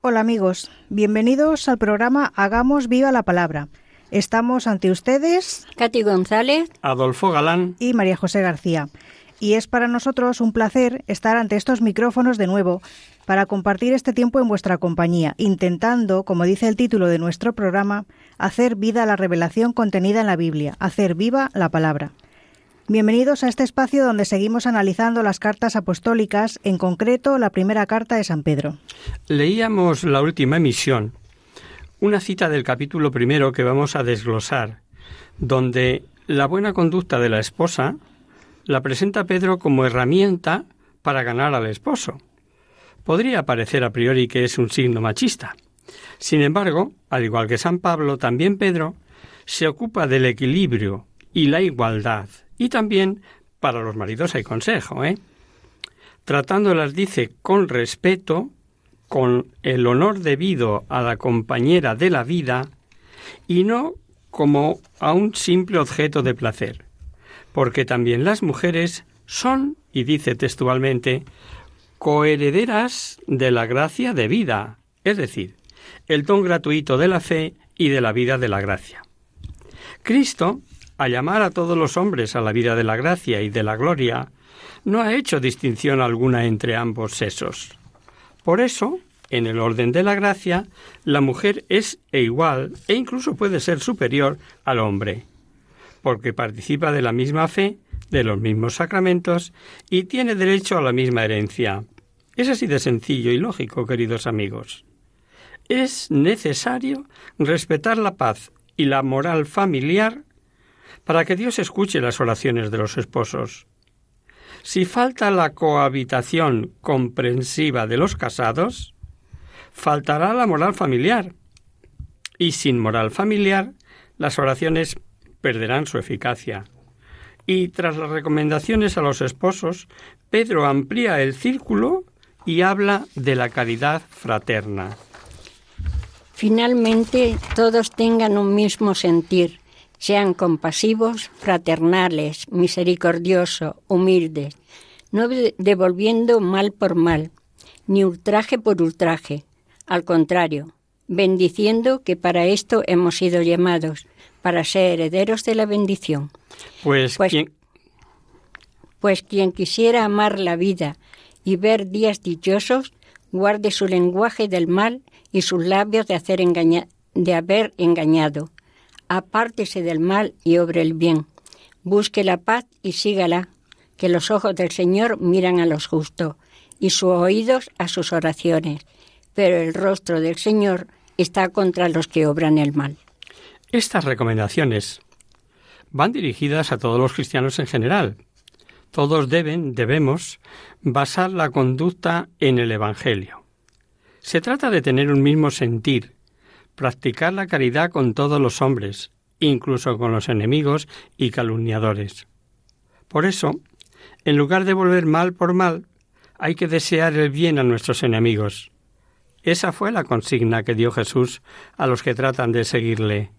Hola amigos, bienvenidos al programa Hagamos viva la palabra. Estamos ante ustedes Katy González, Adolfo Galán. y María José García. Y es para nosotros un placer estar ante estos micrófonos de nuevo para compartir este tiempo en vuestra compañía, intentando, como dice el título de nuestro programa, hacer vida a la revelación contenida en la Biblia, hacer viva la palabra. Bienvenidos a este espacio donde seguimos analizando las cartas apostólicas, en concreto la primera carta de San Pedro. Leíamos la última emisión, una cita del capítulo primero que vamos a desglosar, donde la buena conducta de la esposa la presenta Pedro como herramienta para ganar al esposo. Podría parecer a priori que es un signo machista. Sin embargo, al igual que San Pablo, también Pedro se ocupa del equilibrio y la igualdad. Y también para los maridos hay consejo, ¿eh? Tratándolas, dice, con respeto, con el honor debido a la compañera de la vida y no como a un simple objeto de placer, porque también las mujeres son, y dice textualmente, coherederas de la gracia de vida, es decir, el don gratuito de la fe y de la vida de la gracia. Cristo, al llamar a todos los hombres a la vida de la gracia y de la gloria, no ha hecho distinción alguna entre ambos sexos. Por eso, en el orden de la gracia, la mujer es e igual e incluso puede ser superior al hombre, porque participa de la misma fe, de los mismos sacramentos y tiene derecho a la misma herencia. Es así de sencillo y lógico, queridos amigos. Es necesario respetar la paz y la moral familiar para que Dios escuche las oraciones de los esposos. Si falta la cohabitación comprensiva de los casados, faltará la moral familiar. Y sin moral familiar, las oraciones perderán su eficacia. Y tras las recomendaciones a los esposos, Pedro amplía el círculo y habla de la caridad fraterna. finalmente todos tengan un mismo sentir, sean compasivos, fraternales, misericordiosos, humildes, no de- devolviendo mal por mal, ni ultraje por ultraje, al contrario, bendiciendo que para esto hemos sido llamados, para ser herederos de la bendición. Pues, Pues- quien, Pues quien quisiera amar la vida y ver días dichosos, guarde su lenguaje del mal y sus labios de, hacer engaña- de haber engañado. Apártese del mal y obre el bien. Busque la paz y sígala, que los ojos del Señor miran a los justos y sus oídos a sus oraciones, pero el rostro del Señor está contra los que obran el mal. Estas recomendaciones van dirigidas a todos los cristianos en general. Todos deben, debemos, basar la conducta en el Evangelio. Se trata de tener un mismo sentir, practicar la caridad con todos los hombres, incluso con los enemigos y calumniadores. Por eso, en lugar de volver mal por mal, hay que desear el bien a nuestros enemigos. Esa fue la consigna que dio Jesús a los que tratan de seguirle.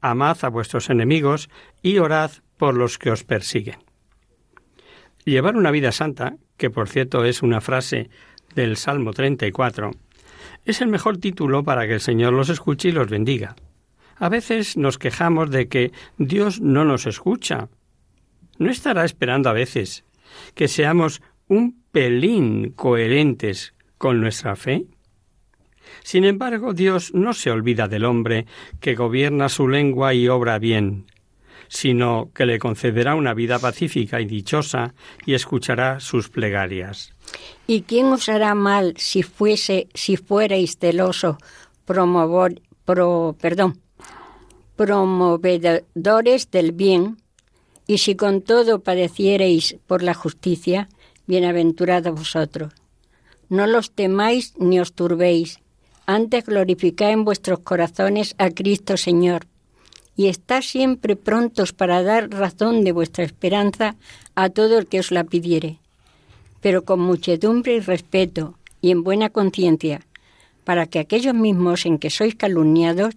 Amad a vuestros enemigos y orad por los que os persiguen. Llevar una vida santa, que por cierto es una frase del Salmo 34, es el mejor título para que el Señor los escuche y los bendiga. A veces nos quejamos de que Dios no nos escucha. ¿No estará esperando a veces que seamos un pelín coherentes con nuestra fe? Sin embargo, Dios no se olvida del hombre que gobierna su lengua y obra bien, sino que le concederá una vida pacífica y dichosa y escuchará sus plegarias. ¿Y quién os hará mal si fuese, si fuerais celoso, promover, pro, perdón, promovedores del bien, y si con todo padeciereis por la justicia, bienaventurados vosotros. No los temáis ni os turbéis, antes glorificad en vuestros corazones a Cristo Señor, y estad siempre prontos para dar razón de vuestra esperanza a todo el que os la pidiere, pero con muchedumbre y respeto, y en buena conciencia, para que aquellos mismos en que sois calumniados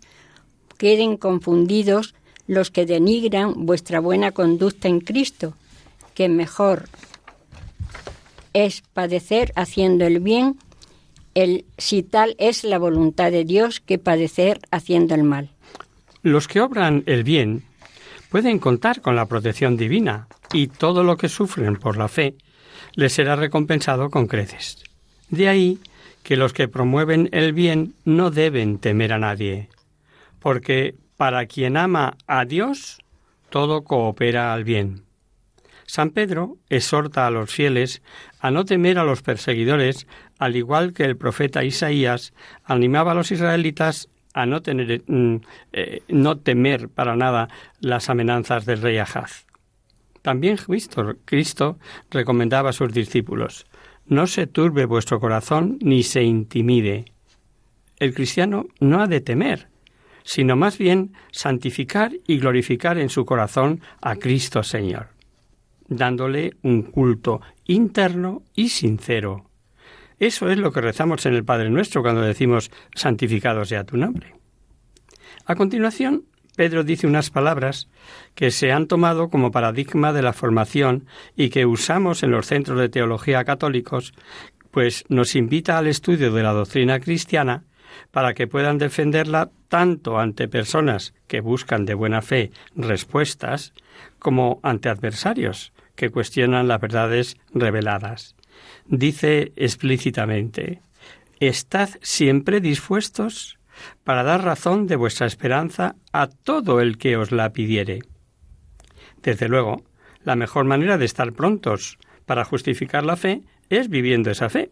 queden confundidos los que denigran vuestra buena conducta en Cristo, que mejor es padecer haciendo el bien, el, si tal es la voluntad de Dios, que padecer haciendo el mal. Los que obran el bien pueden contar con la protección divina y todo lo que sufren por la fe les será recompensado con creces. De ahí que los que promueven el bien no deben temer a nadie, porque para quien ama a Dios, todo coopera al bien. San Pedro exhorta a los fieles a no temer a los perseguidores, al igual que el profeta Isaías animaba a los israelitas a no, tener, mm, eh, no temer para nada las amenazas del rey Ahaz. También Cristo, recomendaba a sus discípulos, no se turbe vuestro corazón ni se intimide. El cristiano no ha de temer, sino más bien santificar y glorificar en su corazón a Cristo Señor, dándole un culto interno y sincero. Eso es lo que rezamos en el Padre Nuestro cuando decimos santificado sea tu nombre. A continuación, Pedro dice unas palabras que se han tomado como paradigma de la formación y que usamos en los centros de teología católicos, pues nos invita al estudio de la doctrina cristiana para que puedan defenderla tanto ante personas que buscan de buena fe respuestas como ante adversarios que cuestionan las verdades reveladas. Dice explícitamente Estad siempre dispuestos para dar razón de vuestra esperanza a todo el que os la pidiere. Desde luego, la mejor manera de estar prontos para justificar la fe es viviendo esa fe,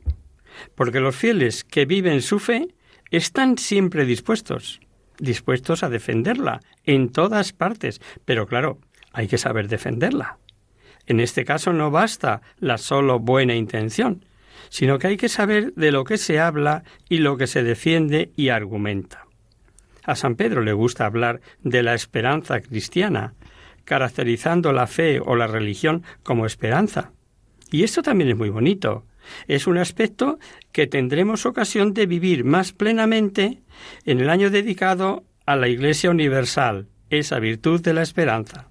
porque los fieles que viven su fe están siempre dispuestos, dispuestos a defenderla en todas partes, pero claro, hay que saber defenderla. En este caso no basta la solo buena intención, sino que hay que saber de lo que se habla y lo que se defiende y argumenta. A San Pedro le gusta hablar de la esperanza cristiana, caracterizando la fe o la religión como esperanza. Y esto también es muy bonito, es un aspecto que tendremos ocasión de vivir más plenamente en el año dedicado a la Iglesia Universal, esa virtud de la esperanza.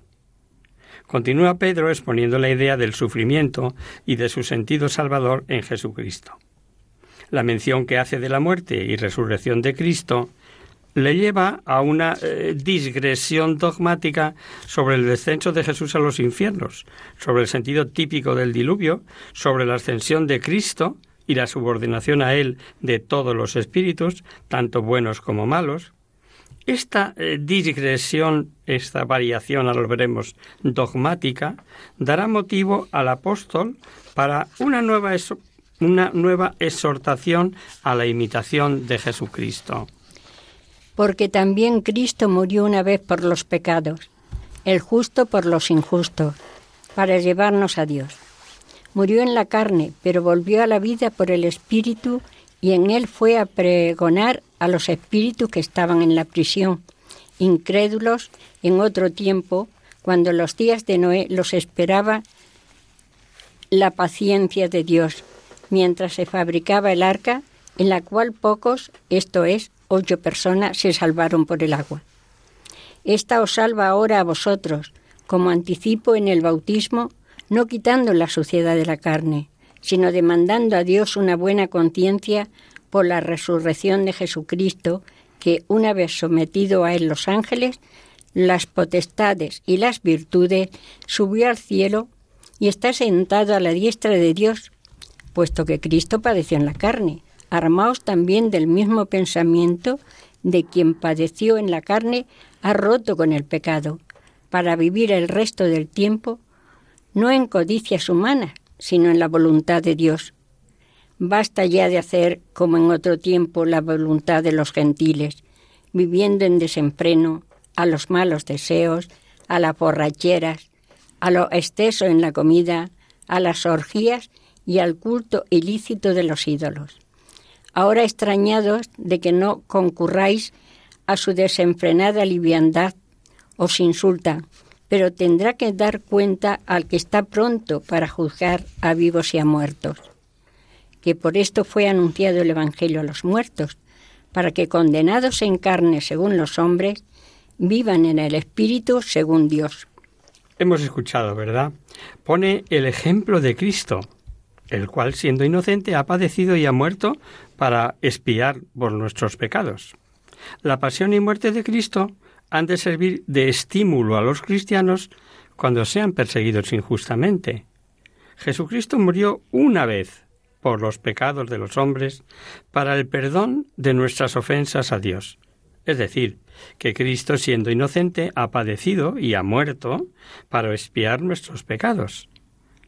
Continúa Pedro exponiendo la idea del sufrimiento y de su sentido salvador en Jesucristo. La mención que hace de la muerte y resurrección de Cristo le lleva a una eh, digresión dogmática sobre el descenso de Jesús a los infiernos, sobre el sentido típico del diluvio, sobre la ascensión de Cristo y la subordinación a Él de todos los espíritus, tanto buenos como malos. Esta eh, digresión, esta variación, ahora lo veremos, dogmática, dará motivo al apóstol para una nueva, una nueva exhortación a la imitación de Jesucristo porque también Cristo murió una vez por los pecados, el justo por los injustos, para llevarnos a Dios. Murió en la carne, pero volvió a la vida por el Espíritu y en él fue a pregonar a los espíritus que estaban en la prisión, incrédulos en otro tiempo, cuando los días de Noé los esperaba la paciencia de Dios, mientras se fabricaba el arca, en la cual pocos, esto es, ocho personas se salvaron por el agua. Esta os salva ahora a vosotros, como anticipo en el bautismo, no quitando la suciedad de la carne, sino demandando a Dios una buena conciencia por la resurrección de Jesucristo, que una vez sometido a él los ángeles, las potestades y las virtudes, subió al cielo y está sentado a la diestra de Dios, puesto que Cristo padeció en la carne, armaos también del mismo pensamiento de quien padeció en la carne, ha roto con el pecado, para vivir el resto del tiempo no en codicias humanas, sino en la voluntad de Dios. Basta ya de hacer, como en otro tiempo, la voluntad de los gentiles, viviendo en desenfreno, a los malos deseos, a las borracheras, a lo exceso en la comida, a las orgías y al culto ilícito de los ídolos. Ahora extrañados de que no concurráis a su desenfrenada liviandad, os insultan, pero tendrá que dar cuenta al que está pronto para juzgar a vivos y a muertos. Que por esto fue anunciado el Evangelio a los muertos, para que condenados en carne según los hombres, vivan en el Espíritu según Dios. Hemos escuchado, ¿verdad? Pone el ejemplo de Cristo, el cual, siendo inocente, ha padecido y ha muerto para espiar por nuestros pecados. La pasión y muerte de Cristo han de servir de estímulo a los cristianos cuando sean perseguidos injustamente. Jesucristo murió una vez por los pecados de los hombres para el perdón de nuestras ofensas a Dios. Es decir, que Cristo, siendo inocente, ha padecido y ha muerto para expiar nuestros pecados.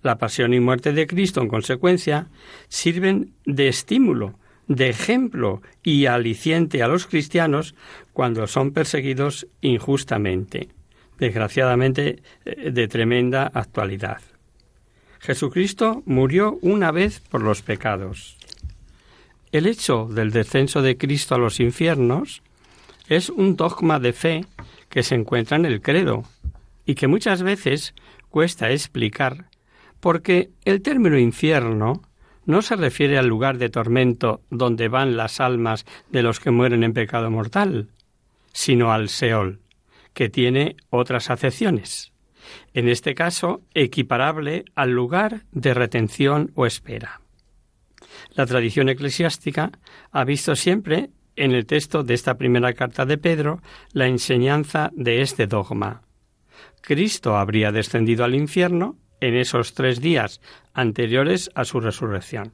La pasión y muerte de Cristo, en consecuencia, sirven de estímulo de ejemplo y aliciente a los cristianos cuando son perseguidos injustamente, desgraciadamente eh, de tremenda actualidad. Jesucristo murió una vez por los pecados. El hecho del descenso de Cristo a los infiernos es un dogma de fe que se encuentra en el credo y que muchas veces cuesta explicar porque el término infierno no se refiere al lugar de tormento donde van las almas de los que mueren en pecado mortal, sino al Seol, que tiene otras acepciones, en este caso equiparable al lugar de retención o espera. La tradición eclesiástica ha visto siempre en el texto de esta primera carta de Pedro la enseñanza de este dogma. Cristo habría descendido al infierno en esos tres días anteriores a su resurrección.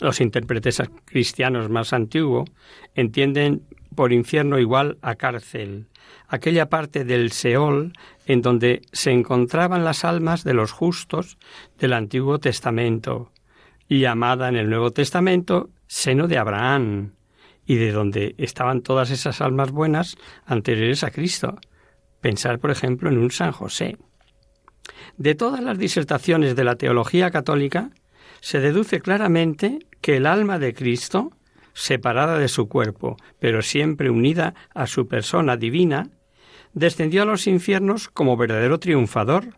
Los intérpretes cristianos más antiguos entienden por infierno igual a cárcel, aquella parte del Seol en donde se encontraban las almas de los justos del Antiguo Testamento, llamada en el Nuevo Testamento seno de Abraham, y de donde estaban todas esas almas buenas anteriores a Cristo. Pensar, por ejemplo, en un San José. De todas las disertaciones de la teología católica, se deduce claramente que el alma de Cristo, separada de su cuerpo, pero siempre unida a su persona divina, descendió a los infiernos como verdadero triunfador,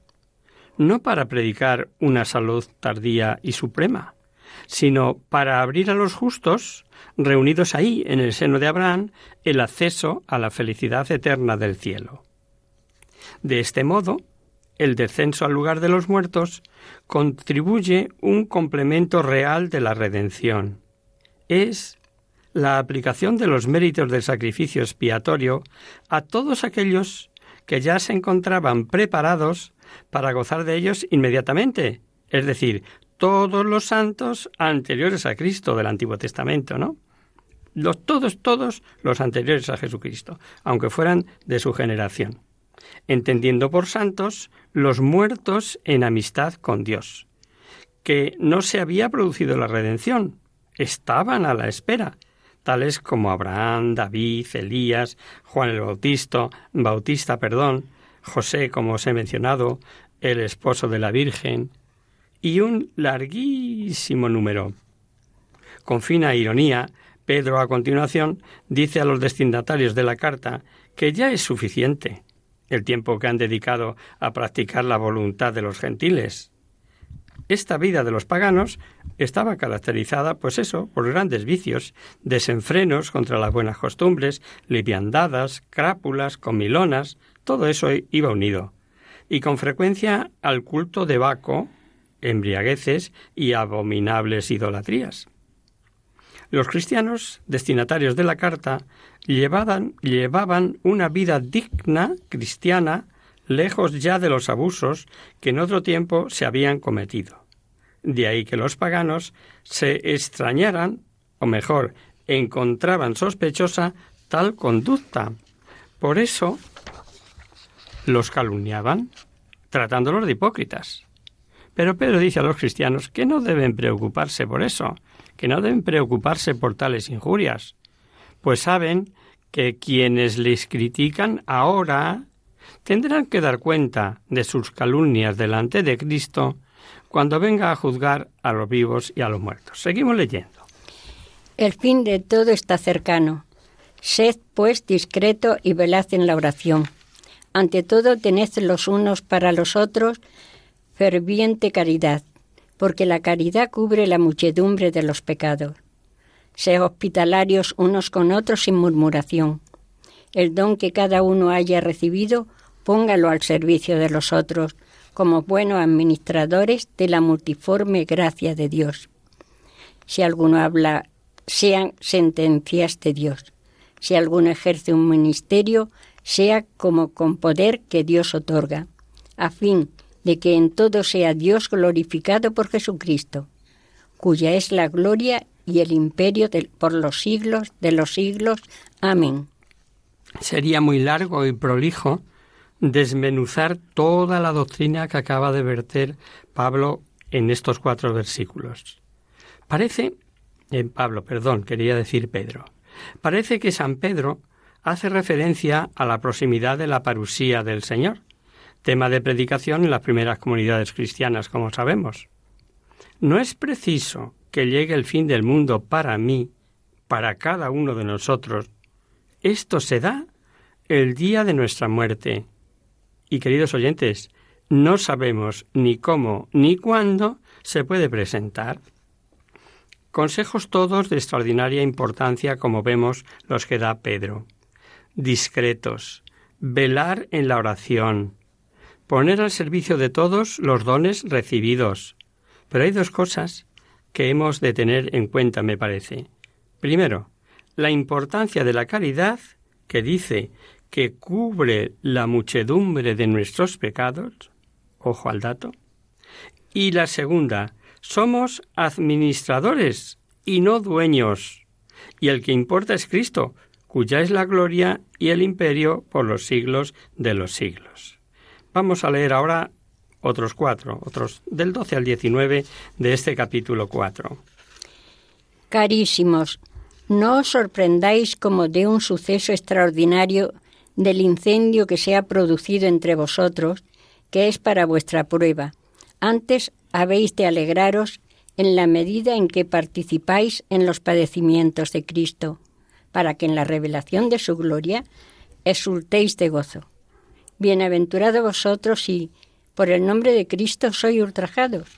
no para predicar una salud tardía y suprema, sino para abrir a los justos, reunidos ahí en el seno de Abraham, el acceso a la felicidad eterna del cielo. De este modo, el descenso al lugar de los muertos contribuye un complemento real de la redención. Es la aplicación de los méritos del sacrificio expiatorio a todos aquellos que ya se encontraban preparados para gozar de ellos inmediatamente, es decir, todos los santos anteriores a Cristo del Antiguo Testamento, ¿no? Los, todos, todos los anteriores a Jesucristo, aunque fueran de su generación entendiendo por santos los muertos en amistad con Dios, que no se había producido la redención, estaban a la espera, tales como Abraham, David, Elías, Juan el Bautista, Bautista, perdón, José, como os he mencionado, el esposo de la Virgen, y un larguísimo número. Con fina ironía, Pedro a continuación dice a los destinatarios de la carta que ya es suficiente, el tiempo que han dedicado a practicar la voluntad de los gentiles. Esta vida de los paganos estaba caracterizada, pues eso, por grandes vicios, desenfrenos contra las buenas costumbres, liviandadas, crápulas, comilonas, todo eso iba unido. Y con frecuencia al culto de Baco, embriagueces y abominables idolatrías. Los cristianos, destinatarios de la carta, llevaban, llevaban una vida digna, cristiana, lejos ya de los abusos que en otro tiempo se habían cometido. De ahí que los paganos se extrañaran o mejor, encontraban sospechosa tal conducta. Por eso los calumniaban, tratándolos de hipócritas. Pero Pedro dice a los cristianos que no deben preocuparse por eso, que no deben preocuparse por tales injurias, pues saben que quienes les critican ahora tendrán que dar cuenta de sus calumnias delante de Cristo cuando venga a juzgar a los vivos y a los muertos. Seguimos leyendo. El fin de todo está cercano. Sed, pues, discreto y velad en la oración. Ante todo, tened los unos para los otros ferviente caridad, porque la caridad cubre la muchedumbre de los pecados. Sed hospitalarios unos con otros sin murmuración. El don que cada uno haya recibido, póngalo al servicio de los otros, como buenos administradores de la multiforme gracia de Dios. Si alguno habla, sean sentencias de Dios. Si alguno ejerce un ministerio, sea como con poder que Dios otorga, a fin de que en todo sea Dios glorificado por Jesucristo, cuya es la gloria y el imperio por los siglos de los siglos. Amén. Sería muy largo y prolijo desmenuzar toda la doctrina que acaba de verter Pablo en estos cuatro versículos. Parece, en Pablo, perdón, quería decir Pedro, parece que San Pedro hace referencia a la proximidad de la parusía del Señor, tema de predicación en las primeras comunidades cristianas, como sabemos. No es preciso que llegue el fin del mundo para mí, para cada uno de nosotros. Esto se da el día de nuestra muerte. Y queridos oyentes, no sabemos ni cómo ni cuándo se puede presentar. Consejos todos de extraordinaria importancia, como vemos los que da Pedro discretos, velar en la oración, poner al servicio de todos los dones recibidos. Pero hay dos cosas que hemos de tener en cuenta, me parece. Primero, la importancia de la caridad, que dice que cubre la muchedumbre de nuestros pecados, ojo al dato, y la segunda, somos administradores y no dueños, y el que importa es Cristo, cuya es la gloria y el imperio por los siglos de los siglos. Vamos a leer ahora otros cuatro, otros del 12 al 19 de este capítulo 4. Carísimos, no os sorprendáis como de un suceso extraordinario del incendio que se ha producido entre vosotros, que es para vuestra prueba. Antes habéis de alegraros en la medida en que participáis en los padecimientos de Cristo para que en la revelación de su gloria exultéis de gozo. Bienaventurados vosotros si, por el nombre de Cristo, sois ultrajados,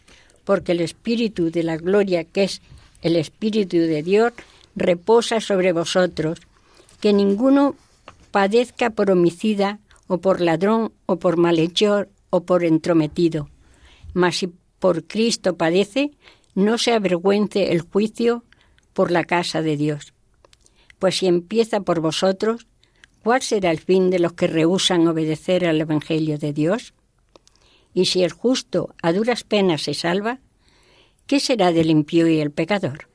porque el Espíritu de la gloria, que es el Espíritu de Dios, reposa sobre vosotros, que ninguno padezca por homicida, o por ladrón, o por malhechor, o por entrometido. Mas si por Cristo padece, no se avergüence el juicio por la casa de Dios. Pues si empieza por vosotros, ¿cuál será el fin de los que rehusan obedecer al Evangelio de Dios? Y si el justo a duras penas se salva, ¿qué será del impío y el pecador?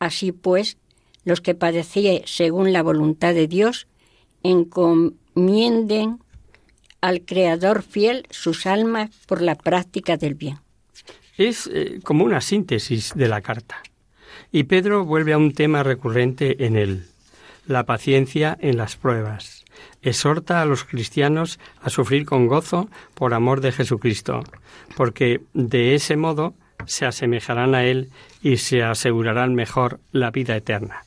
Así pues, los que padecían según la voluntad de Dios, encomienden al Creador fiel sus almas por la práctica del bien. Es eh, como una síntesis de la carta. Y Pedro vuelve a un tema recurrente en él, la paciencia en las pruebas. Exhorta a los cristianos a sufrir con gozo por amor de Jesucristo, porque de ese modo se asemejarán a Él y se asegurarán mejor la vida eterna.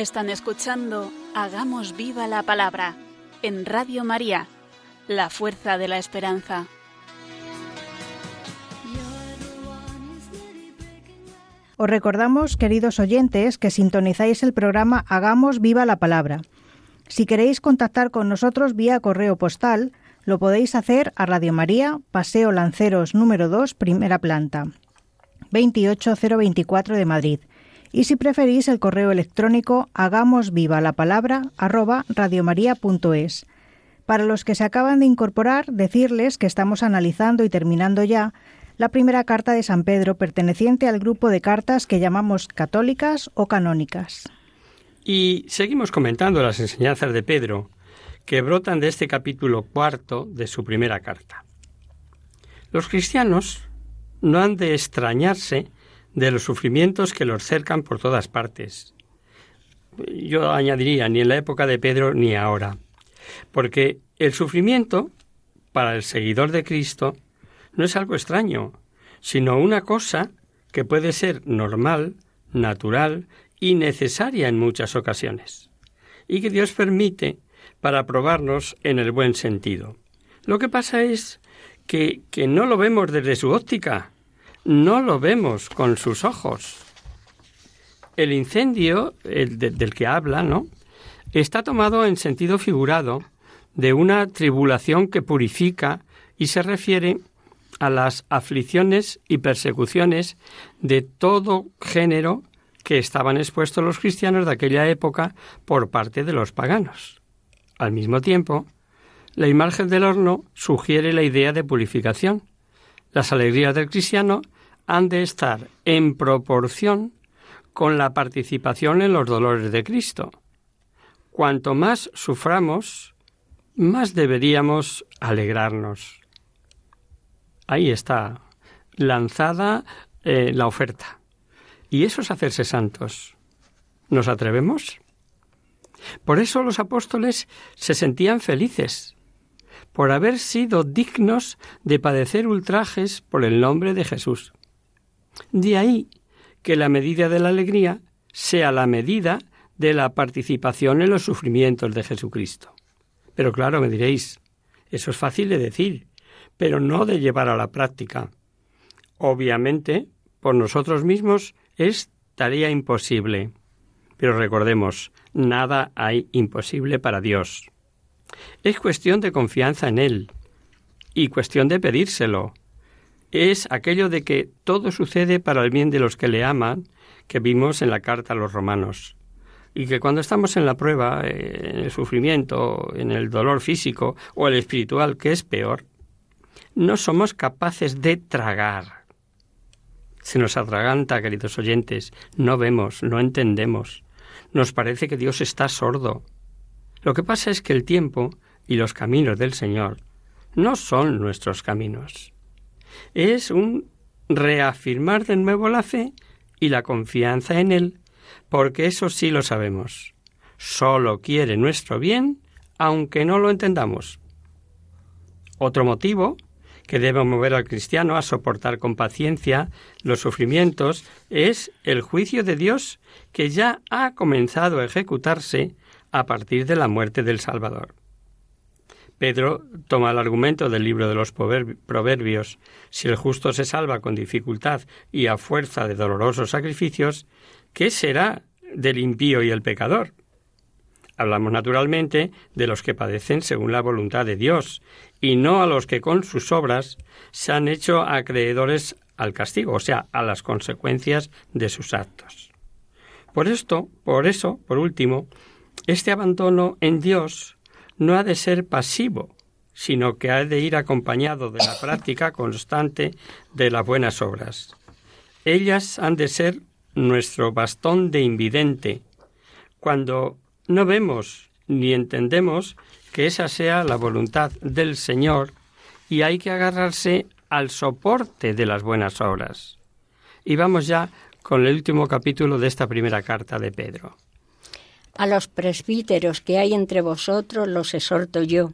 Están escuchando Hagamos viva la palabra en Radio María, la fuerza de la esperanza. Os recordamos, queridos oyentes, que sintonizáis el programa Hagamos viva la palabra. Si queréis contactar con nosotros vía correo postal, lo podéis hacer a Radio María, Paseo Lanceros número 2, primera planta, 28024 de Madrid. Y si preferís el correo electrónico hagamos viva la palabra arroba radiomaria.es. Para los que se acaban de incorporar, decirles que estamos analizando y terminando ya la primera carta de San Pedro perteneciente al grupo de cartas que llamamos católicas o canónicas. Y seguimos comentando las enseñanzas de Pedro, que brotan de este capítulo cuarto de su primera carta. Los cristianos no han de extrañarse de los sufrimientos que los cercan por todas partes. Yo añadiría, ni en la época de Pedro ni ahora, porque el sufrimiento, para el seguidor de Cristo, no es algo extraño, sino una cosa que puede ser normal, natural y necesaria en muchas ocasiones, y que Dios permite para probarnos en el buen sentido. Lo que pasa es que, que no lo vemos desde su óptica, no lo vemos con sus ojos. El incendio el del que habla, ¿no? Está tomado en sentido figurado de una tribulación que purifica y se refiere a las aflicciones y persecuciones de todo género que estaban expuestos los cristianos de aquella época por parte de los paganos. Al mismo tiempo, la imagen del horno sugiere la idea de purificación. Las alegrías del cristiano han de estar en proporción con la participación en los dolores de Cristo. Cuanto más suframos, más deberíamos alegrarnos. Ahí está, lanzada eh, la oferta. Y eso es hacerse santos. ¿Nos atrevemos? Por eso los apóstoles se sentían felices, por haber sido dignos de padecer ultrajes por el nombre de Jesús. De ahí que la medida de la alegría sea la medida de la participación en los sufrimientos de Jesucristo. Pero claro, me diréis, eso es fácil de decir, pero no de llevar a la práctica. Obviamente, por nosotros mismos es tarea imposible. Pero recordemos, nada hay imposible para Dios. Es cuestión de confianza en Él y cuestión de pedírselo, es aquello de que todo sucede para el bien de los que le aman, que vimos en la carta a los romanos. Y que cuando estamos en la prueba, eh, en el sufrimiento, en el dolor físico o el espiritual, que es peor, no somos capaces de tragar. Se nos atraganta, queridos oyentes, no vemos, no entendemos. Nos parece que Dios está sordo. Lo que pasa es que el tiempo y los caminos del Señor no son nuestros caminos es un reafirmar de nuevo la fe y la confianza en Él, porque eso sí lo sabemos. Solo quiere nuestro bien, aunque no lo entendamos. Otro motivo que debe mover al cristiano a soportar con paciencia los sufrimientos es el juicio de Dios que ya ha comenzado a ejecutarse a partir de la muerte del Salvador. Pedro toma el argumento del libro de los Proverbios. Si el justo se salva con dificultad y a fuerza de dolorosos sacrificios, ¿qué será del impío y el pecador? Hablamos naturalmente de los que padecen según la voluntad de Dios, y no a los que con sus obras se han hecho acreedores al castigo, o sea, a las consecuencias de sus actos. Por esto, por eso, por último, este abandono en Dios no ha de ser pasivo, sino que ha de ir acompañado de la práctica constante de las buenas obras. Ellas han de ser nuestro bastón de invidente, cuando no vemos ni entendemos que esa sea la voluntad del Señor y hay que agarrarse al soporte de las buenas obras. Y vamos ya con el último capítulo de esta primera carta de Pedro. A los presbíteros que hay entre vosotros los exhorto yo,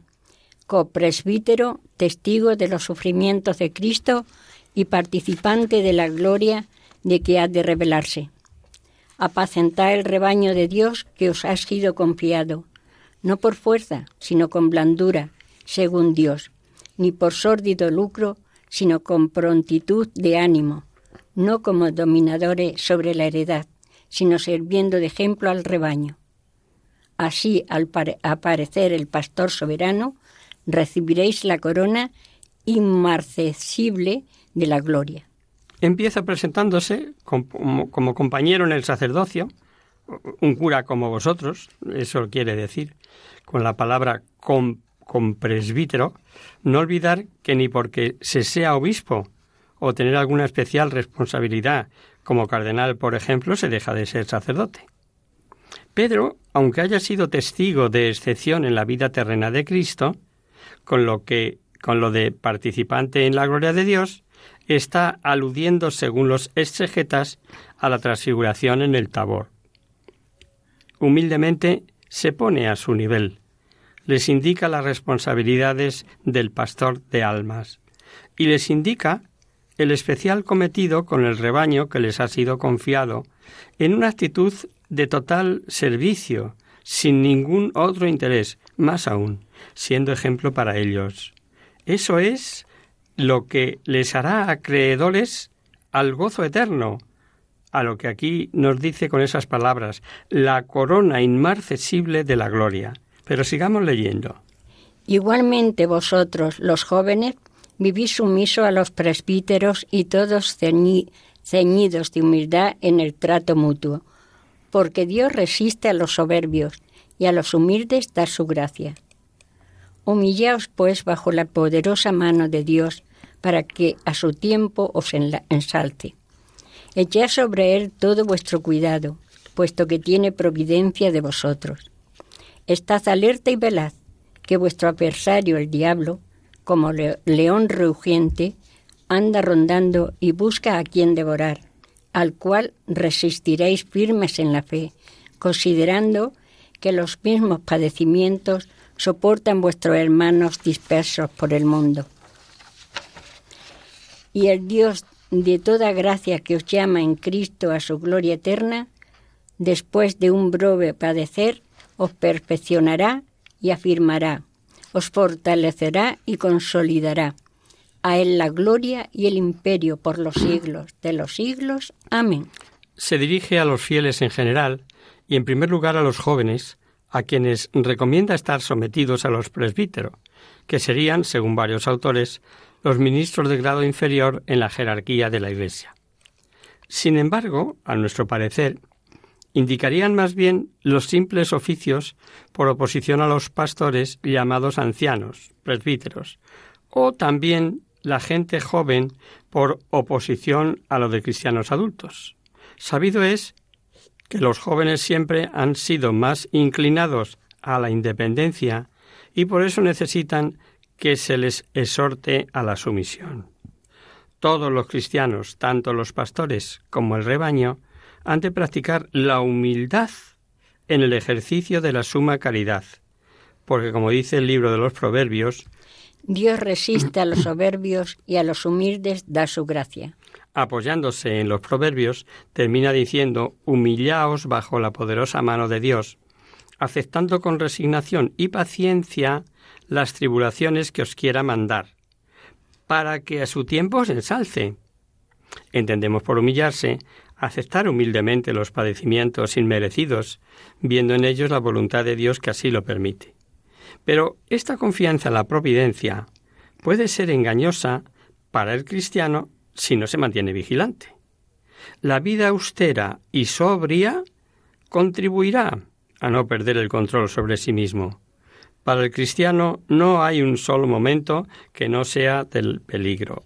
copresbítero, testigo de los sufrimientos de Cristo y participante de la gloria de que ha de revelarse. Apacentad el rebaño de Dios que os ha sido confiado, no por fuerza, sino con blandura, según Dios, ni por sórdido lucro, sino con prontitud de ánimo, no como dominadores sobre la heredad, sino sirviendo de ejemplo al rebaño. Así, al aparecer el pastor soberano, recibiréis la corona inmarcesible de la gloria. Empieza presentándose como, compañero en el sacerdocio, un cura como vosotros, eso quiere decir, con la palabra con presbítero, no olvidar que ni porque se sea obispo o tener alguna especial responsabilidad, como cardenal, por ejemplo, se deja de ser sacerdote. Pedro, aunque haya sido testigo de excepción en la vida terrena de Cristo, con lo que con lo de participante en la gloria de Dios, está aludiendo, según los exegetas, a la transfiguración en el Tabor. Humildemente se pone a su nivel, les indica las responsabilidades del pastor de almas y les indica el especial cometido con el rebaño que les ha sido confiado en una actitud de total servicio, sin ningún otro interés, más aún, siendo ejemplo para ellos. Eso es lo que les hará acreedores al gozo eterno, a lo que aquí nos dice con esas palabras, la corona inmarcesible de la gloria. Pero sigamos leyendo. Igualmente vosotros, los jóvenes, vivís sumiso a los presbíteros y todos ceñidos de humildad en el trato mutuo, porque Dios resiste a los soberbios y a los humildes da su gracia. Humillaos, pues, bajo la poderosa mano de Dios, para que a su tiempo os ensalte. Echad sobre él todo vuestro cuidado, puesto que tiene providencia de vosotros. Estad alerta y velad, que vuestro adversario, el diablo, como león rugiente, anda rondando y busca a quien devorar, al cual resistiréis firmes en la fe, considerando que los mismos padecimientos soportan vuestros hermanos dispersos por el mundo. Y el Dios de toda gracia que os llama en Cristo a su gloria eterna, después de un breve padecer, os perfeccionará y afirmará, os fortalecerá y consolidará. A Él la gloria y el imperio por los siglos de los siglos. Amén. Se dirige a los fieles en general y en primer lugar a los jóvenes, a quienes recomienda estar sometidos a los presbíteros, que serían, según varios autores, los ministros de grado inferior en la jerarquía de la Iglesia. Sin embargo, a nuestro parecer, indicarían más bien los simples oficios por oposición a los pastores llamados ancianos, presbíteros, o también la gente joven por oposición a lo de cristianos adultos. Sabido es que los jóvenes siempre han sido más inclinados a la independencia y por eso necesitan que se les exhorte a la sumisión. Todos los cristianos, tanto los pastores como el rebaño, han de practicar la humildad en el ejercicio de la suma caridad, porque como dice el libro de los Proverbios, Dios resiste a los soberbios y a los humildes da su gracia. Apoyándose en los Proverbios, termina diciendo, humillaos bajo la poderosa mano de Dios, aceptando con resignación y paciencia las tribulaciones que os quiera mandar, para que a su tiempo os ensalce. Entendemos por humillarse aceptar humildemente los padecimientos inmerecidos, viendo en ellos la voluntad de Dios que así lo permite. Pero esta confianza en la providencia puede ser engañosa para el cristiano si no se mantiene vigilante. La vida austera y sobria contribuirá a no perder el control sobre sí mismo. Para el cristiano no hay un solo momento que no sea del peligro,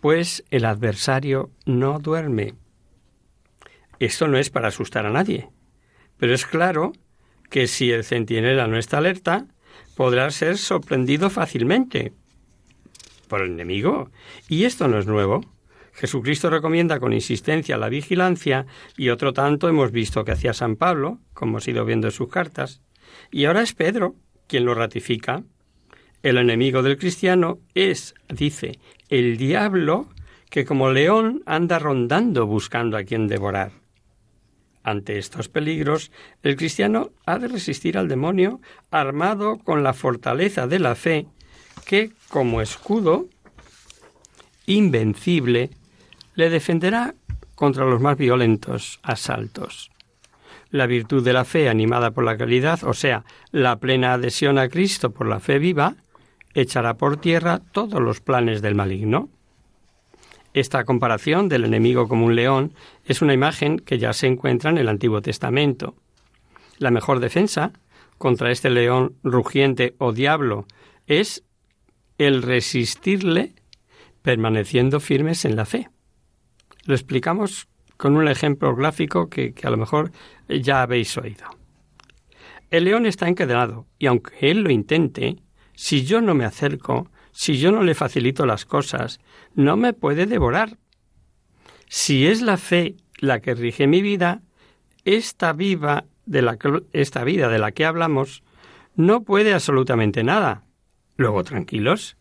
pues el adversario no duerme. Esto no es para asustar a nadie, pero es claro que si el centinela no está alerta, podrá ser sorprendido fácilmente por el enemigo. Y esto no es nuevo. Jesucristo recomienda con insistencia la vigilancia y otro tanto hemos visto que hacía San Pablo, como hemos ido viendo en sus cartas, y ahora es Pedro quien lo ratifica. El enemigo del cristiano es, dice, el diablo que como león anda rondando buscando a quien devorar. Ante estos peligros, el cristiano ha de resistir al demonio armado con la fortaleza de la fe que, como escudo invencible, le defenderá contra los más violentos asaltos. La virtud de la fe animada por la caridad, o sea, la plena adhesión a Cristo por la fe viva, echará por tierra todos los planes del maligno. Esta comparación del enemigo como un león es una imagen que ya se encuentra en el Antiguo Testamento. La mejor defensa contra este león rugiente o diablo es el resistirle permaneciendo firmes en la fe. Lo explicamos con un ejemplo gráfico que, a lo mejor ya habéis oído. El león está encadenado y aunque él lo intente, si yo no me acerco, si yo no le facilito las cosas, no me puede devorar. Si es la fe la que rige mi vida, esta vida de la que hablamos no puede absolutamente nada. Luego tranquilos,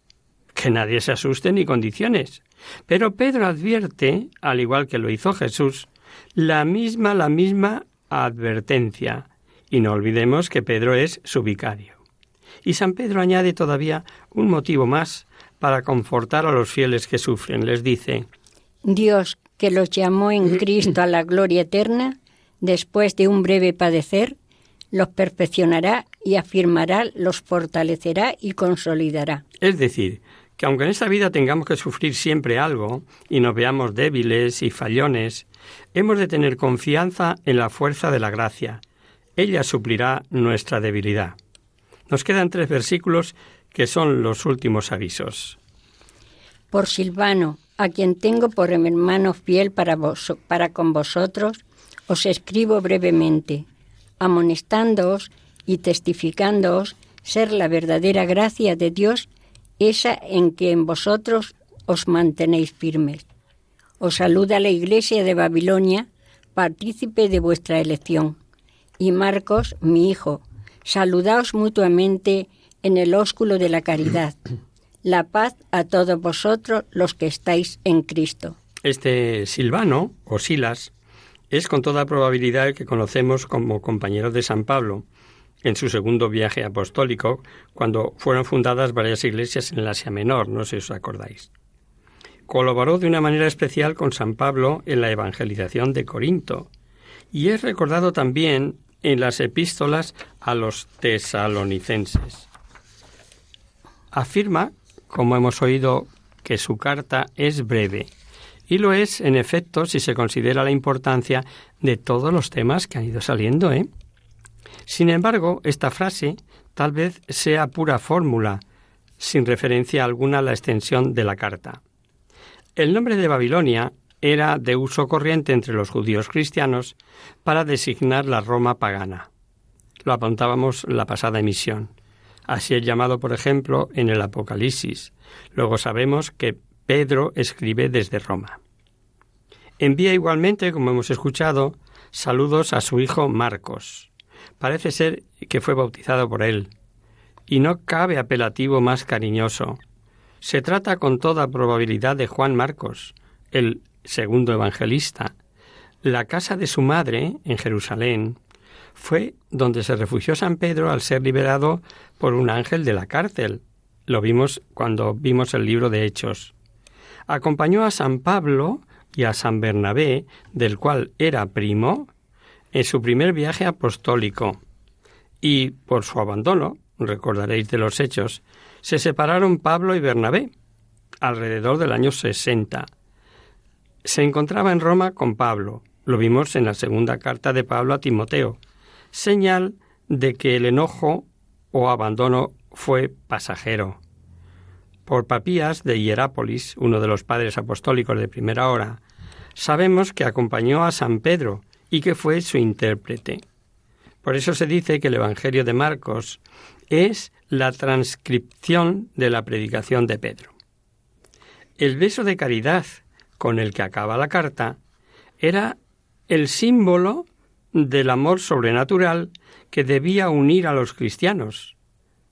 que nadie se asuste ni condiciones. Pero Pedro advierte, al igual que lo hizo Jesús, la misma, la misma advertencia. Y no olvidemos que Pedro es su vicario. Y San Pedro añade todavía un motivo más para confortar a los fieles que sufren. Les dice, Dios, que los llamó en Cristo a la gloria eterna, después de un breve padecer, los perfeccionará y afirmará, los fortalecerá y consolidará. Es decir, que aunque en esta vida tengamos que sufrir siempre algo y nos veamos débiles y fallones, hemos de tener confianza en la fuerza de la gracia. Ella suplirá nuestra debilidad. Nos quedan tres versículos que son los últimos avisos. Por Silvano, a quien tengo por hermano fiel para, vos, para con vosotros, os escribo brevemente, amonestándoos y testificándoos ser la verdadera gracia de Dios esa en que en vosotros os mantenéis firmes. Os saluda la Iglesia de Babilonia, partícipe de vuestra elección. Y Marcos, mi hijo, saludaos mutuamente en el ósculo de la caridad. La paz a todos vosotros los que estáis en Cristo. Este Silvano, o Silas, es con toda probabilidad el que conocemos como compañero de San Pablo, en su segundo viaje apostólico, cuando fueron fundadas varias iglesias en el Asia Menor, no sé si os acordáis. Colaboró de una manera especial con San Pablo en la evangelización de Corinto, y es recordado también en las epístolas a los tesalonicenses. Afirma, como hemos oído, que su carta es breve, y lo es, en efecto, si se considera la importancia de todos los temas que han ido saliendo, ¿eh? Sin embargo, esta frase tal vez sea pura fórmula, sin referencia alguna a la extensión de la carta. El nombre de Babilonia era de uso corriente entre los judíos cristianos para designar la Roma pagana. Lo apuntábamos la pasada emisión. Así es llamado, por ejemplo, en el Apocalipsis. Luego sabemos que Pedro escribe desde Roma. Envía igualmente, como hemos escuchado, saludos a su hijo Marcos. Parece ser que fue bautizado por él. Y no cabe apelativo más cariñoso. Se trata con toda probabilidad de Juan Marcos, el segundo evangelista. La casa de su madre, en Jerusalén, fue donde se refugió San Pedro al ser liberado por un ángel de la cárcel. Lo vimos cuando vimos el libro de Hechos. Acompañó a San Pablo y a San Bernabé, del cual era primo, en su primer viaje apostólico y por su abandono, recordaréis de los hechos, se separaron Pablo y Bernabé alrededor del año 60. Se encontraba en Roma con Pablo, lo vimos en la segunda carta de Pablo a Timoteo, señal de que el enojo o abandono fue pasajero. Por Papías de Hierápolis, uno de los padres apostólicos de primera hora, sabemos que acompañó a San Pedro y que fue su intérprete. Por eso se dice que el Evangelio de Marcos es la transcripción de la predicación de Pedro. El beso de caridad con el que acaba la carta era el símbolo del amor sobrenatural que debía unir a los cristianos.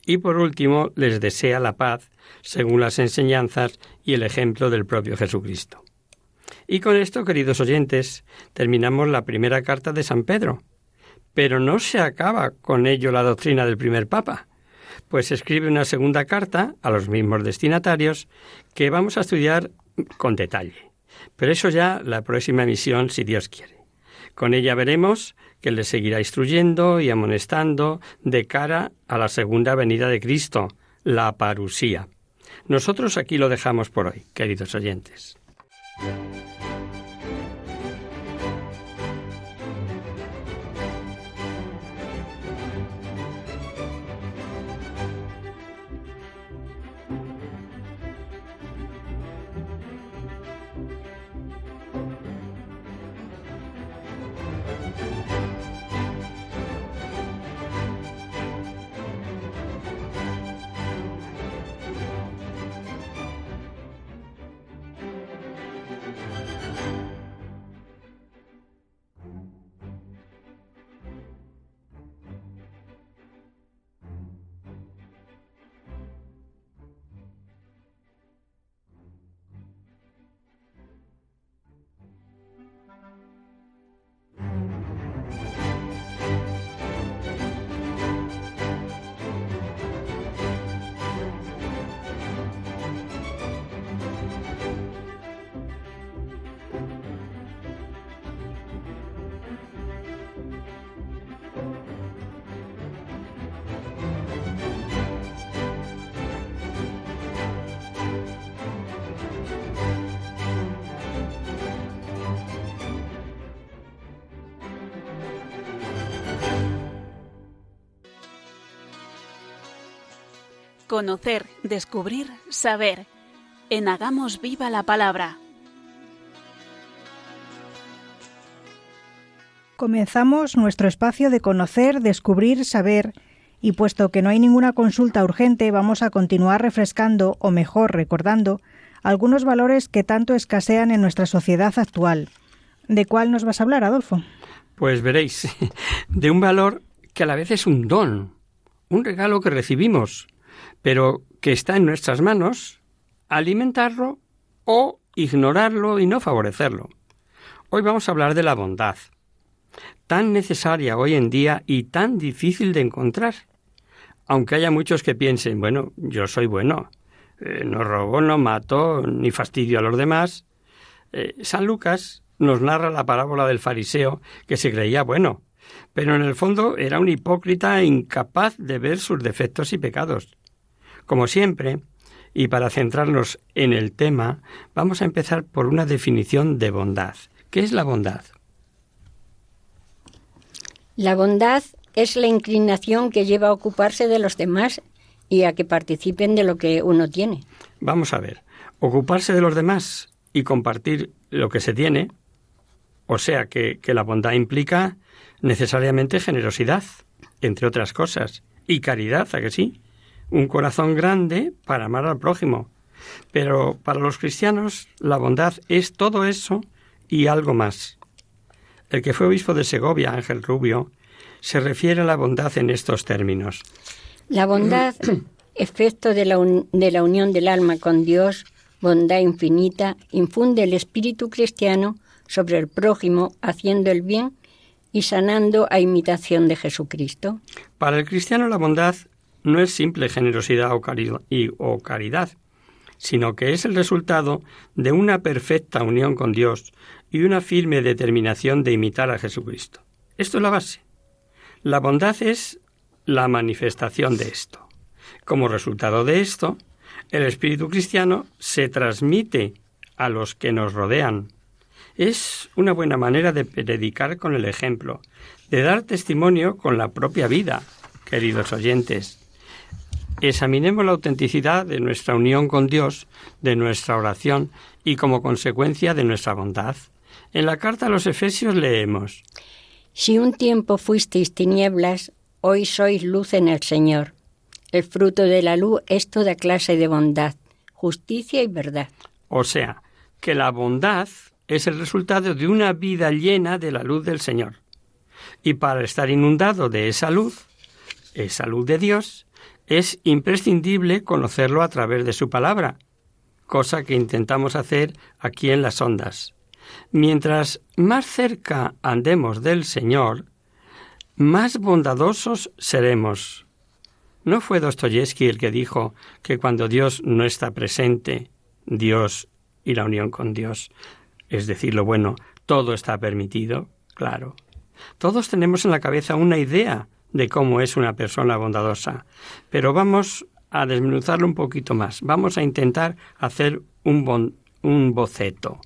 Y por último les desea la paz según las enseñanzas y el ejemplo del propio Jesucristo. Y con esto, queridos oyentes, terminamos la primera carta de San Pedro. Pero no se acaba con ello la doctrina del primer Papa, pues escribe una segunda carta a los mismos destinatarios que vamos a estudiar con detalle. Pero eso ya la próxima emisión, si Dios quiere. Con ella veremos que le seguirá instruyendo y amonestando de cara a la segunda venida de Cristo, la parusía. Nosotros aquí lo dejamos por hoy, queridos oyentes. Conocer, descubrir, saber. En Hagamos Viva la Palabra. Comenzamos nuestro espacio de conocer, descubrir, saber, y puesto que no hay ninguna consulta urgente, vamos a continuar refrescando, o mejor, recordando, algunos valores que tanto escasean en nuestra sociedad actual. ¿De cuál nos vas a hablar, Adolfo? Pues veréis, de un valor que a la vez es un don, un regalo que recibimos, pero que está en nuestras manos alimentarlo o ignorarlo y no favorecerlo. Hoy vamos a hablar de la bondad, tan necesaria hoy en día y tan difícil de encontrar. Aunque haya muchos que piensen, bueno, yo soy bueno, eh, no robo, no mato, ni fastidio a los demás. Eh, San Lucas nos narra la parábola del fariseo que se creía bueno, pero en el fondo era un hipócrita incapaz de ver sus defectos y pecados. Como siempre, y para centrarnos en el tema, vamos a empezar por una definición de bondad. ¿Qué es la bondad? La bondad es la inclinación que lleva a ocuparse de los demás y a que participen de lo que uno tiene. Vamos a ver, ocuparse de los demás y compartir lo que se tiene, o sea que, que la bondad implica necesariamente generosidad, entre otras cosas, y caridad, ¿a que sí? Un corazón grande para amar al prójimo. Pero para los cristianos la bondad es todo eso y algo más. El que fue obispo de Segovia, Ángel Rubio, se refiere a la bondad en estos términos. La bondad, efecto de la, de la unión del alma con Dios, bondad infinita, infunde el espíritu cristiano sobre el prójimo, haciendo el bien y sanando a imitación de Jesucristo. Para el cristiano la bondad no es simple generosidad o caridad, sino que es el resultado de una perfecta unión con Dios y una firme determinación de imitar a Jesucristo. Esto es la base. La bondad es la manifestación de esto. Como resultado de esto, el espíritu cristiano se transmite a los que nos rodean. Es una buena manera de predicar con el ejemplo, de dar testimonio con la propia vida, queridos oyentes. Examinemos la autenticidad de nuestra unión con Dios, de nuestra oración y como consecuencia de nuestra bondad. En la carta a los Efesios leemos Si un tiempo fuisteis tinieblas, hoy sois luz en el Señor. El fruto de la luz es toda clase de bondad, justicia y verdad. O sea, que la bondad es el resultado de una vida llena de la luz del Señor. Y para estar inundado de esa luz, esa luz de Dios, es imprescindible conocerlo a través de su palabra, cosa que intentamos hacer aquí en las ondas. Mientras más cerca andemos del Señor, más bondadosos seremos. ¿No fue Dostoyevsky el que dijo que cuando Dios no está presente, Dios y la unión con Dios, es decir, lo bueno, todo está permitido? Claro. Todos tenemos en la cabeza una idea de cómo es una persona bondadosa, pero vamos a desmenuzarlo un poquito más. Vamos a intentar hacer un, un boceto.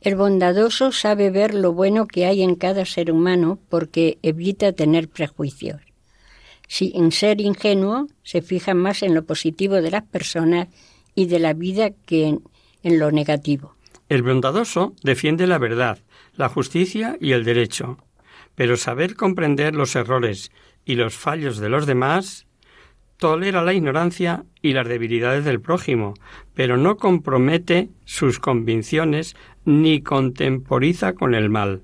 El bondadoso sabe ver lo bueno que hay en cada ser humano porque evita tener prejuicios. Sin ser ingenuo, se fija más en lo positivo de las personas y de la vida que en, en lo negativo. El bondadoso defiende la verdad, la justicia y el derecho, pero saber comprender los errores y los fallos de los demás tolera la ignorancia y las debilidades del prójimo, pero no compromete sus convicciones ni contemporiza con el mal.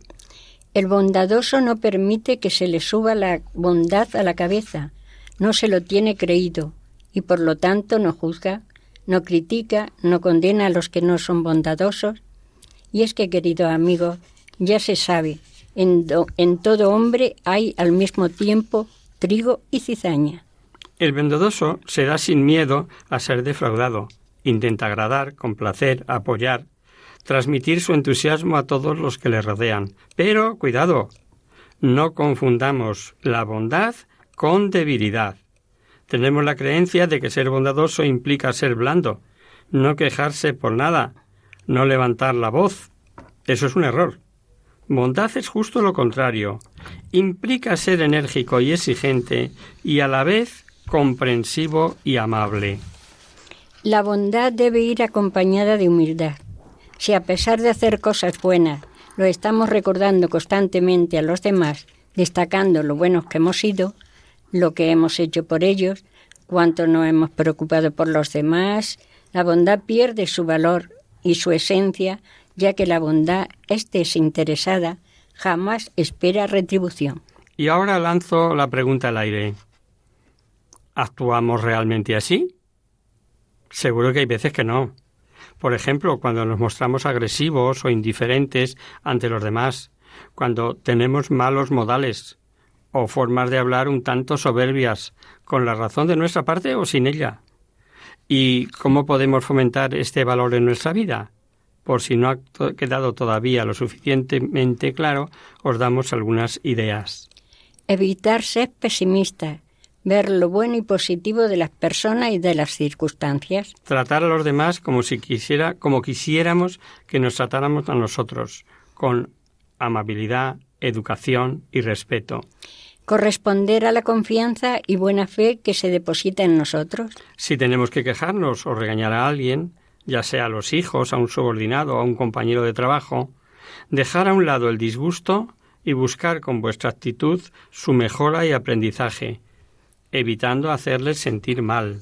El bondadoso no permite que se le suba la bondad a la cabeza, no se lo tiene creído y por lo tanto no juzga, no critica, no condena a los que no son bondadosos. Y es que, querido amigo, ya se sabe, en, todo hombre hay al mismo tiempo trigo y cizaña. El bondadoso se da sin miedo a ser defraudado, intenta agradar, complacer, apoyar, transmitir su entusiasmo a todos los que le rodean. Pero, cuidado, no confundamos la bondad con debilidad. Tenemos la creencia de que ser bondadoso implica ser blando, no quejarse por nada, no levantar la voz. Eso es un error. Bondad es justo lo contrario. Implica ser enérgico y exigente y a la vez comprensivo y amable. La bondad debe ir acompañada de humildad. Si a pesar de hacer cosas buenas lo estamos recordando constantemente a los demás, destacando lo buenos que hemos sido, lo que hemos hecho por ellos, cuánto nos hemos preocupado por los demás, la bondad pierde su valor y su esencia, ya que la bondad es desinteresada, jamás espera retribución. Y ahora lanzo la pregunta al aire. ¿Actuamos realmente así? Seguro que hay veces que no. Por ejemplo, cuando nos mostramos agresivos o indiferentes ante los demás, cuando tenemos malos modales o formas de hablar un tanto soberbias, con la razón de nuestra parte o sin ella. ¿Y cómo podemos fomentar este valor en nuestra vida? Por si no ha quedado todavía lo suficientemente claro, os damos algunas ideas. Evitar ser pesimista, ver lo bueno y positivo de las personas y de las circunstancias. Tratar a los demás como si quisiera, como quisiéramos que nos tratáramos a nosotros, con amabilidad, educación y respeto. Corresponder a la confianza y buena fe que se deposita en nosotros. Si tenemos que quejarnos o regañar a alguien, ya sea a los hijos, a un subordinado o a un compañero de trabajo, dejar a un lado el disgusto y buscar con vuestra actitud su mejora y aprendizaje, evitando hacerles sentir mal.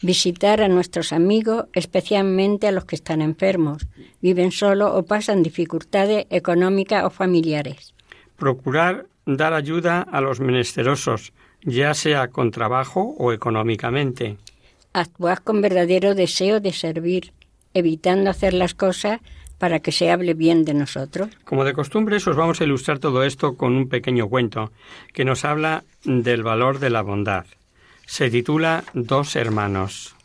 Visitar a nuestros amigos, especialmente a los que están enfermos, viven solo o pasan dificultades económicas o familiares. Procurar dar ayuda a los menesterosos, ya sea con trabajo o económicamente. Actuar con verdadero deseo de servir, evitando hacer las cosas para que se hable bien de nosotros. Como de costumbre, os vamos a ilustrar todo esto con un pequeño cuento que nos habla del valor de la bondad. Se titula Dos hermanos.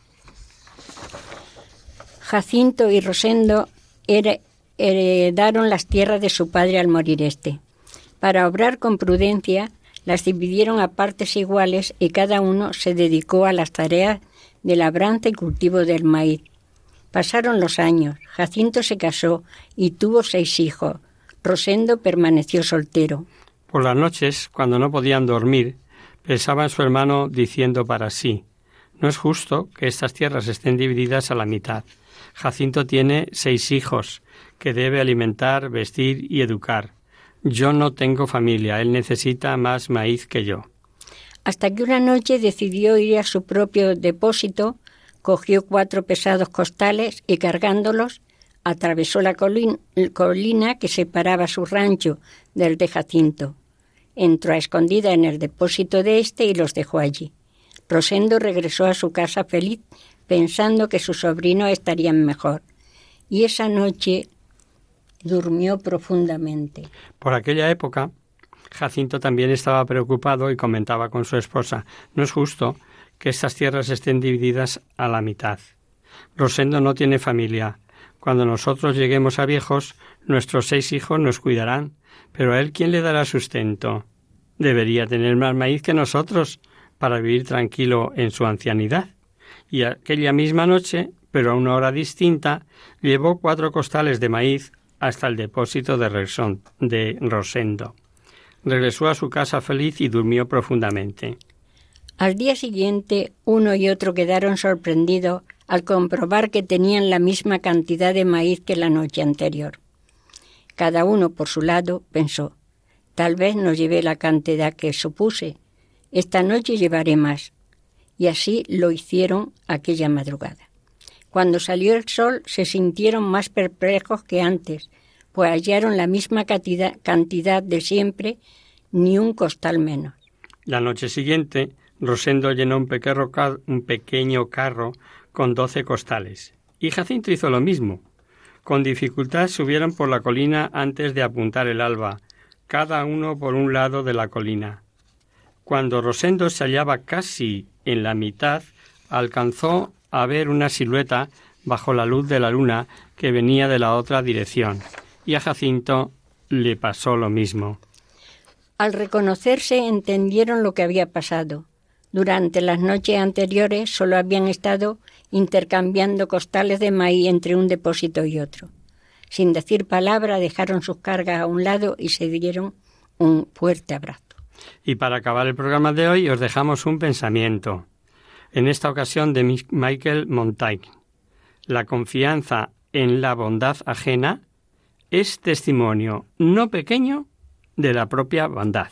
Jacinto y Rosendo heredaron las tierras de su padre al morir éste. Para obrar con prudencia, las dividieron a partes iguales y cada uno se dedicó a las tareas de labranza y cultivo del maíz. Pasaron los años, Jacinto se casó y tuvo seis hijos. Rosendo permaneció soltero. Por las noches, cuando no podían dormir, pensaba en su hermano diciendo para sí No es justo que estas tierras estén divididas a la mitad. Jacinto tiene seis hijos que debe alimentar, vestir y educar. Yo no tengo familia, él necesita más maíz que yo. Hasta que una noche decidió ir a su propio depósito, cogió cuatro pesados costales y cargándolos atravesó la colina, que separaba su rancho del de Jacinto. Entró a escondida en el depósito de éste y los dejó allí. Rosendo regresó a su casa feliz, pensando que su sobrino estaría mejor. Y esa noche durmió profundamente. Por aquella época, Jacinto también estaba preocupado y comentaba con su esposa No es justo que estas tierras estén divididas a la mitad. Rosendo no tiene familia. Cuando nosotros lleguemos a viejos, nuestros seis hijos nos cuidarán, pero a él ¿quién le dará sustento? Debería tener más maíz que nosotros para vivir tranquilo en su ancianidad. Y aquella misma noche, pero a una hora distinta, llevó cuatro costales de maíz hasta el depósito de, de Rosendo. Regresó a su casa feliz y durmió profundamente. Al día siguiente, uno y otro quedaron sorprendidos al comprobar que tenían la misma cantidad de maíz que la noche anterior. Cada uno por su lado pensó, tal vez no llevé la cantidad que supuse, esta noche llevaré más. Y así lo hicieron aquella madrugada. Cuando salió el sol se sintieron más perplejos que antes, pues hallaron la misma cantidad, de siempre, ni un costal menos. La noche siguiente, Rosendo llenó un pequeño, carro con doce costales, y Jacinto hizo lo mismo. Con dificultad subieron por la colina antes de apuntar el alba, cada uno por un lado de la colina. Cuando Rosendo se hallaba casi en la mitad, alcanzó a ver una silueta bajo la luz de la luna que venía de la otra dirección, y a Jacinto le pasó lo mismo. Al reconocerse entendieron lo que había pasado. Durante las noches anteriores solo habían estado intercambiando costales de maíz entre un depósito y otro. Sin decir palabra dejaron sus cargas a un lado y se dieron un fuerte abrazo. Y para acabar el programa de hoy os dejamos un pensamiento, en esta ocasión de Michael Montaigne. La confianza en la bondad ajena es testimonio no pequeño de la propia bondad.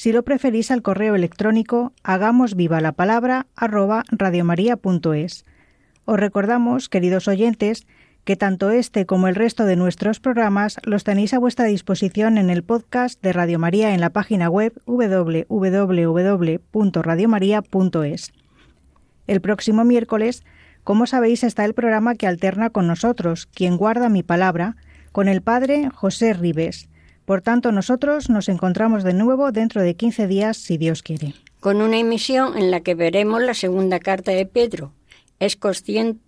si lo preferís al correo electrónico, hagamos viva la palabra radiomaria.es. Os recordamos, queridos oyentes, que tanto este como el resto de nuestros programas los tenéis a vuestra disposición en el podcast de Radio María en la página web www.radiomaria.es. El próximo miércoles, como sabéis, está el programa que alterna con nosotros, quien guarda mi palabra, con el padre José Ribes. Por tanto, nosotros nos encontramos de nuevo dentro de 15 días, si Dios quiere. Con una emisión en la que veremos la segunda carta de Pedro. Es consciente,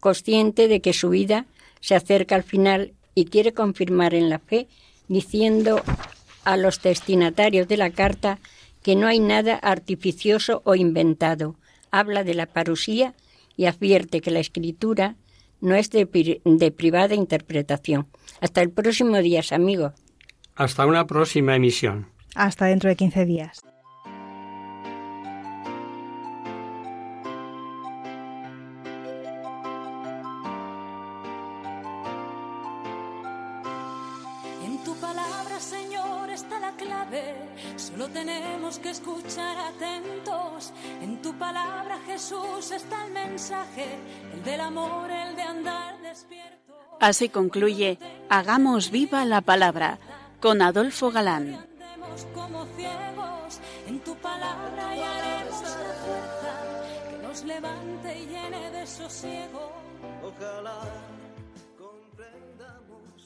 consciente de que su vida se acerca al final y quiere confirmar en la fe, diciendo a los destinatarios de la carta que no hay nada artificioso o inventado, habla de la parusía y advierte que la escritura no es de, de privada interpretación. Hasta el próximo día, amigos. Hasta una próxima emisión. Hasta dentro de 15 días. Solo tenemos que escuchar atentos. En tu palabra, Jesús, está el mensaje, el del amor, el de andar despierto. Así concluye Hagamos viva la palabra con Adolfo Galán. Como ciegos, en tu palabra y haremos la fuerza que nos levante y llene de sosiego. Ojalá